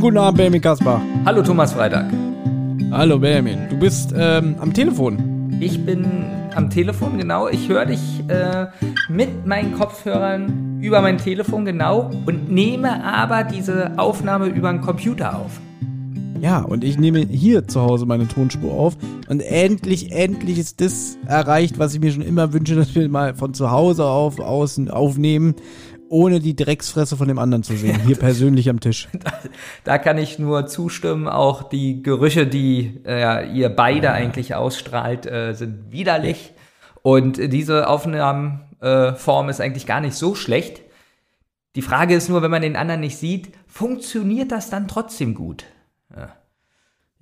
Schönen guten Abend, Benjamin Kaspar. Hallo Thomas Freitag. Hallo, Benjamin. Du bist ähm, am Telefon. Ich bin am Telefon, genau. Ich höre dich äh, mit meinen Kopfhörern über mein Telefon, genau, und nehme aber diese Aufnahme über einen Computer auf. Ja, und ich nehme hier zu Hause meine Tonspur auf. Und endlich, endlich ist das erreicht, was ich mir schon immer wünsche, dass wir mal von zu Hause auf, außen aufnehmen, ohne die Drecksfresse von dem anderen zu sehen. Hier persönlich am Tisch. Da kann ich nur zustimmen. Auch die Gerüche, die äh, ihr beide eigentlich ausstrahlt, äh, sind widerlich. Und diese Aufnahmenform ist eigentlich gar nicht so schlecht. Die Frage ist nur, wenn man den anderen nicht sieht, funktioniert das dann trotzdem gut?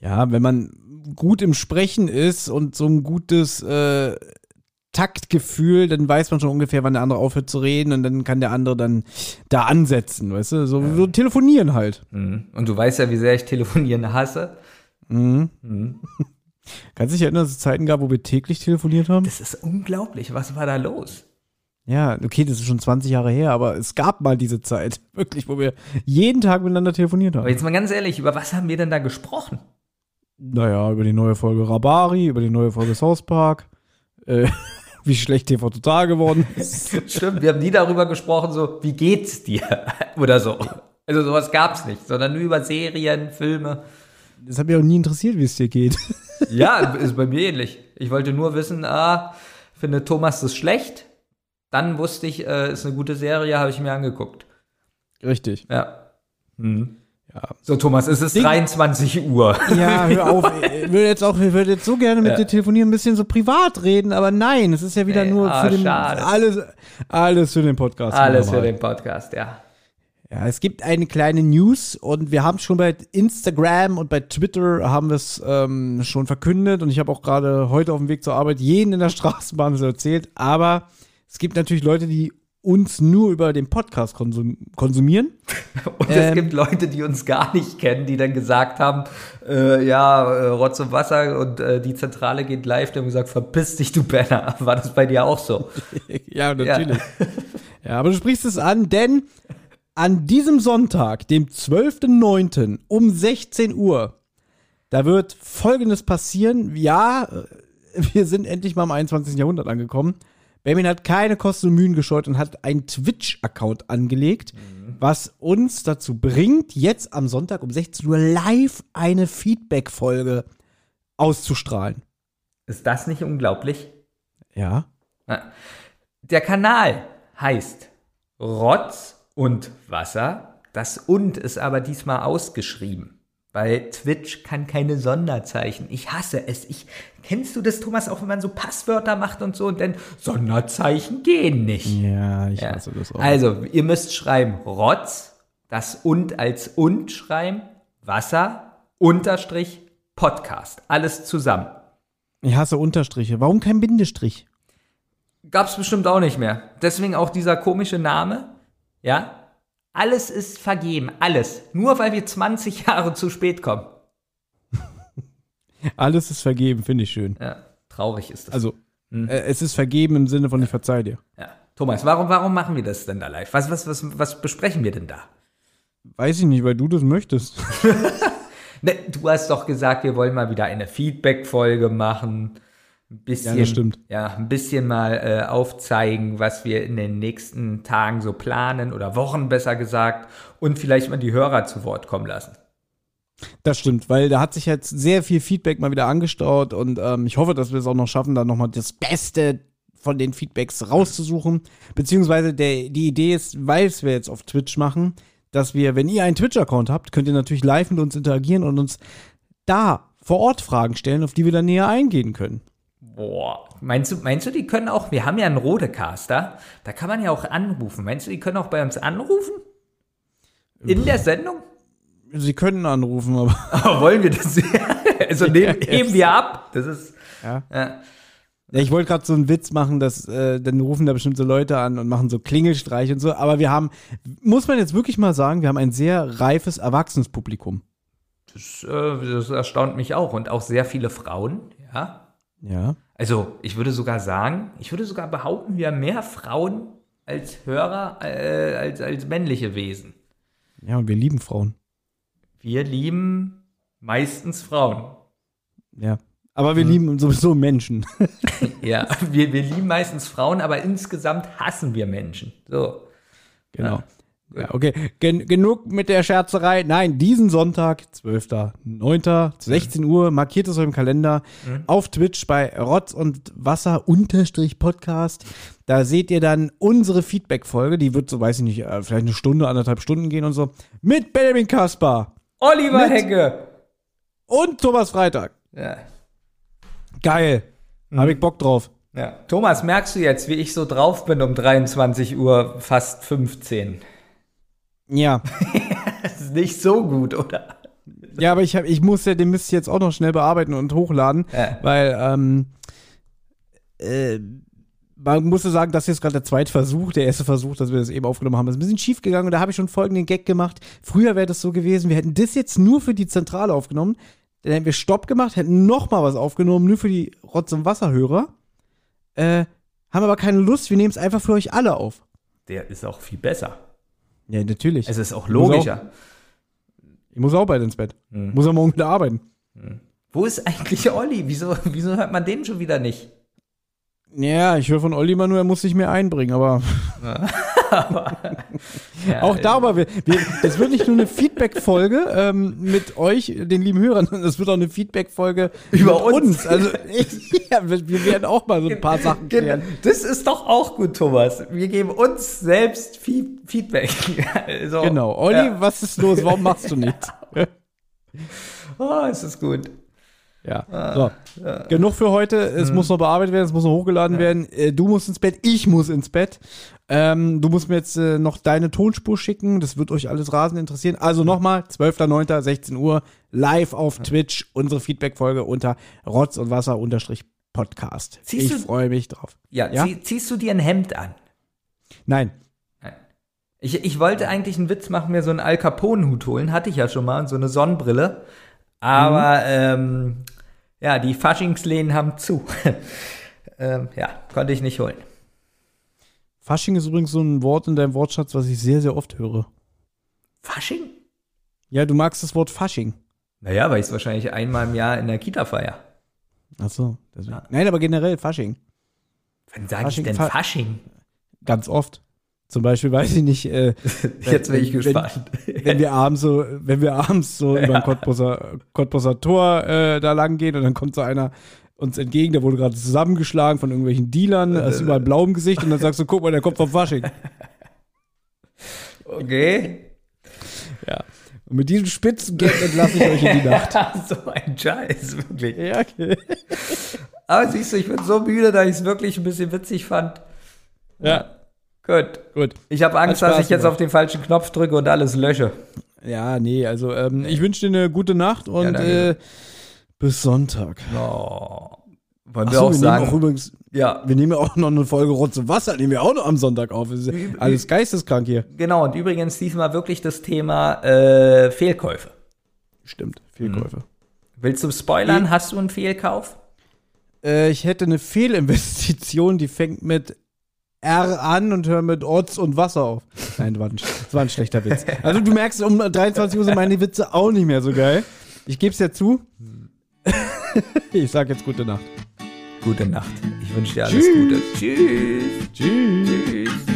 Ja, wenn man gut im Sprechen ist und so ein gutes äh, Taktgefühl, dann weiß man schon ungefähr, wann der andere aufhört zu reden und dann kann der andere dann da ansetzen, weißt du? So, so telefonieren halt. Mhm. Und du weißt ja, wie sehr ich telefonieren hasse. Mhm. Kannst du dich erinnern, dass es Zeiten gab, wo wir täglich telefoniert haben? Das ist unglaublich. Was war da los? Ja, okay, das ist schon 20 Jahre her, aber es gab mal diese Zeit, wirklich, wo wir jeden Tag miteinander telefoniert Aber haben. jetzt mal ganz ehrlich, über was haben wir denn da gesprochen? Naja, über die neue Folge Rabari, über die neue Folge South Park, äh, wie schlecht TV Total geworden ist. Stimmt, wir haben nie darüber gesprochen, so, wie geht's dir? Oder so. Also sowas gab's nicht, sondern nur über Serien, Filme. Das hat mich auch nie interessiert, wie es dir geht. Ja, ist bei mir ähnlich. Ich wollte nur wissen, ah, findet Thomas das schlecht? Dann wusste ich, äh, ist eine gute Serie, habe ich mir angeguckt. Richtig. Ja. Mhm. So, Thomas, es ist Ding- 23 Uhr. Ja, hör auf. Ich würde jetzt auch, ich würde jetzt so gerne mit Ja. dir telefonieren, ein bisschen so privat reden, aber nein, es ist ja wieder Nee, nur ah, für den, schade. alles, alles für den Podcast. Alles für den Podcast, ja. Ja, es gibt eine kleine News und wir haben schon bei Instagram und bei Twitter haben wir es ähm, schon verkündet und ich habe auch gerade heute auf dem Weg zur Arbeit jeden in der Straßenbahn das erzählt, aber es gibt natürlich Leute, die uns nur über den Podcast konsum konsumieren. Und es Ähm. gibt Leute, die uns gar nicht kennen, die dann gesagt haben, äh, ja, äh, Rotz und Wasser und äh, die Zentrale geht live. Die haben gesagt, verpiss dich, du Penner. War das bei dir auch so? ja, natürlich. Ja. aber du sprichst es an, denn an diesem Sonntag, dem 12.09. um 16 Uhr, da wird Folgendes passieren. Ja, äh, wir sind endlich mal im 21. Jahrhundert angekommen. Benjamin hat keine Kosten und Mühen gescheut und hat einen Twitch-Account angelegt, was uns dazu bringt, jetzt am Sonntag um 16 Uhr live eine Feedback-Folge auszustrahlen. Ist das nicht unglaublich? Ja. Der Kanal heißt Rotz und Wasser. Das und ist aber diesmal ausgeschrieben. Weil Twitch kann keine Sonderzeichen. Ich hasse es. Ich, kennst du das, Thomas, auch wenn man so Passwörter macht und so und dann Sonderzeichen gehen nicht. Ja, ich Ja. hasse das auch. Also, ihr müsst schreiben Rotz, das und als und schreiben, Wasser, Unterstrich, Podcast. Alles zusammen. Ich hasse Unterstriche. Warum kein Bindestrich? Gab's bestimmt auch nicht mehr. Deswegen auch dieser komische Name. Ja? Alles ist vergeben. Alles. Nur weil wir 20 Jahre zu spät kommen. Alles ist vergeben, finde ich schön. Ja, traurig ist das. Also, äh, es ist vergeben im Sinne von ich verzeih dir. ja. Thomas, warum, warum machen wir das denn da live? Was, was, was, was besprechen wir denn da? Weiß ich nicht, weil du das möchtest. Ne, du hast doch gesagt, wir wollen mal wieder eine Feedback-Folge machen. Ein bisschen, Ja. Ja, ein bisschen mal äh, aufzeigen, was wir in den nächsten Tagen so planen oder Wochen besser gesagt und vielleicht mal die Hörer zu Wort kommen lassen. Das stimmt, weil da hat sich jetzt sehr viel Feedback mal wieder angestaut und ähm, ich hoffe, dass wir es auch noch schaffen, da nochmal das Beste von den Feedbacks rauszusuchen. Beziehungsweise der, die Idee ist, weil es wir jetzt auf Twitch machen, dass wir, wenn ihr einen Twitch-Account habt, könnt ihr natürlich live mit uns interagieren und uns da vor Ort Fragen stellen, auf die wir dann näher eingehen können. Boah. Meinst du, meinst du, die können auch, wir haben ja einen Rodecaster, da kann man ja auch anrufen. Meinst du, die können auch bei uns anrufen? In der Sendung? Sie können anrufen, aber. Aber wollen wir das? also nehmen, heben wir ab. Das ist. Ja. Ja. Ja, ich wollte gerade so einen Witz machen, dass äh, dann rufen da bestimmt so Leute an und machen so Klingelstreich und so. Aber wir haben, muss man jetzt wirklich mal sagen, wir haben ein sehr reifes Erwachsenenpublikum. Das, äh, das erstaunt mich auch. Und auch sehr viele Frauen, ja. Ja. Also, ich würde sogar sagen, ich würde sogar behaupten, wir haben mehr Frauen als Hörer äh, als, als männliche Wesen. Ja, und wir lieben Frauen. Wir lieben meistens Frauen. Ja. Aber wir lieben sowieso Menschen. Ja, wir, wir lieben meistens Frauen, aber insgesamt hassen wir Menschen. So. Genau. Ja, okay. Gen genug mit der Scherzerei. Nein, diesen Sonntag, 12.09., 16 Uhr, markiert es euch im Kalender, auf Twitch bei Rotz und Wasser unterstrich Podcast. Da seht ihr dann unsere Feedback-Folge, die wird so, weiß ich nicht, äh, vielleicht eine Stunde, anderthalb Stunden gehen und so, mit Benjamin Kaspar Oliver Hecke. und Thomas Freitag. Ja. Geil. Hab ich Bock drauf. ja. Thomas, merkst du jetzt, wie ich so drauf bin um 23 Uhr, fast 15? Ja. Das ist nicht so gut, oder? Ja, aber ich, hab, ich muss ja den Mist jetzt auch noch schnell bearbeiten und hochladen, Ja. weil ähm, äh, man musste sagen, das hier ist gerade der zweite Versuch, der erste Versuch, dass wir das eben aufgenommen haben, ist ein bisschen schief gegangen und da habe ich schon folgenden Gag gemacht. Früher wäre das so gewesen, wir hätten das jetzt nur für die Zentrale aufgenommen, dann hätten wir Stopp gemacht, hätten noch mal was aufgenommen, nur für die Rotz- und Wasserhörer, äh, haben aber keine Lust, wir nehmen es einfach für euch alle auf. Der ist auch viel besser. Ja, natürlich. Es ist auch Ich muss logischer. Ich muss auch bald ins Bett. Hm. Muss ja morgen wieder arbeiten. Wo ist eigentlich Olli? Wieso, wieso hört man den schon wieder nicht? Ja, ich höre von Olli immer nur, er muss sich mehr einbringen, aber Ja, auch darüber, wir, wir, das wird nicht nur eine Feedback-Folge ähm, mit euch, den lieben Hörern, sondern es wird auch eine Feedback-Folge Über mit uns. Also ja, wir, werden auch mal so ein paar Sachen klären. Das ist doch auch gut, Thomas. Wir geben uns selbst Fee- Feedback. Also, Genau. Olli, Ja. was ist los? Warum machst du nichts? Oh, es ist gut. Ja. So. Genug für heute. Es muss noch bearbeitet werden, es muss noch hochgeladen werden. Äh, Du musst ins Bett, ich muss ins Bett. Ähm, du musst mir jetzt äh, noch deine Tonspur schicken. Das wird euch alles rasend interessieren. Also nochmal, 12.09., 16 Uhr, live auf Twitch, unsere Feedback-Folge unter Rotz und Wasser unterstrich Podcast. Siehst ich freue mich drauf. Ja, Ja? Zieh, ziehst du dir ein Hemd an? Nein. Ich, ich wollte eigentlich einen Witz machen, mir so einen Al Capone-Hut holen. Hatte ich ja schon mal, so eine Sonnenbrille. Aber, ähm, ja, die Faschingsläden haben zu. ähm, ja, konnte ich nicht holen. Fasching ist übrigens so ein Wort in deinem Wortschatz, was ich sehr, sehr oft höre. Fasching? Ja, du magst das Wort Fasching. Naja, weil ich es wahrscheinlich einmal im Jahr in der Kita feier. Ach so. Deswegen. Nein, aber generell Fasching. Wann sage ich denn Fa- Fasching? Ganz oft. Zum Beispiel, weiß ich nicht, äh, Jetzt bin ich wenn- gespannt. wenn wir abends so, wenn wir abends so über den Cottbusser, Cottbusser Tor äh, da lang gehen und dann kommt so einer uns entgegen, der wurde gerade zusammengeschlagen von irgendwelchen Dealern, da ist überall blau im Gesicht und dann sagst du, guck mal, der kommt vom Fasching. Okay. Ja. Und mit diesem spitzen Gag entlasse ich euch in die Nacht. so ein Scheiß, wirklich. Ja, okay. Aber siehst du, ich bin so müde, dass ich es wirklich ein bisschen witzig fand. Ja, Gut. gut. Ich habe Angst, dass ich jetzt gemacht. auf den falschen Knopf drücke und alles lösche. Ja, nee, also ähm, ich wünsche dir eine gute Nacht und danke. äh, bis Sonntag. Oh. Wollen wir so, auch wir sagen? nehmen auch übrigens, ja, wir nehmen ja auch noch eine Folge Rotz und Wasser, nehmen wir auch noch am Sonntag auf. Ist ja alles geisteskrank hier. genau. Und übrigens diesmal wirklich das Thema äh, Fehlkäufe. Stimmt, Fehlkäufe. Willst du spoilern? Hast du einen Fehlkauf? Äh, ich hätte eine Fehlinvestition, die fängt mit R an und hört mit Orts und Wasser auf. Nein, das war, ein, das war ein schlechter Witz. Also du merkst, um 23 Uhr sind meine Witze auch nicht mehr so geil. Ich gebe es ja zu. ich sag jetzt gute Nacht. Gute Nacht. Ich wünsche dir alles Gute. Tschüss. Tschüss. Tschüss.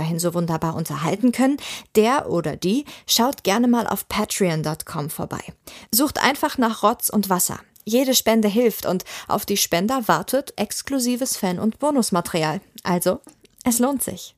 weiterhin so wunderbar unterhalten können, der oder die schaut gerne mal auf patreon.com vorbei. Sucht einfach nach Rotz und Wasser. Jede Spende hilft und auf die Spender wartet exklusives Fan- und Bonusmaterial. Also, es lohnt sich.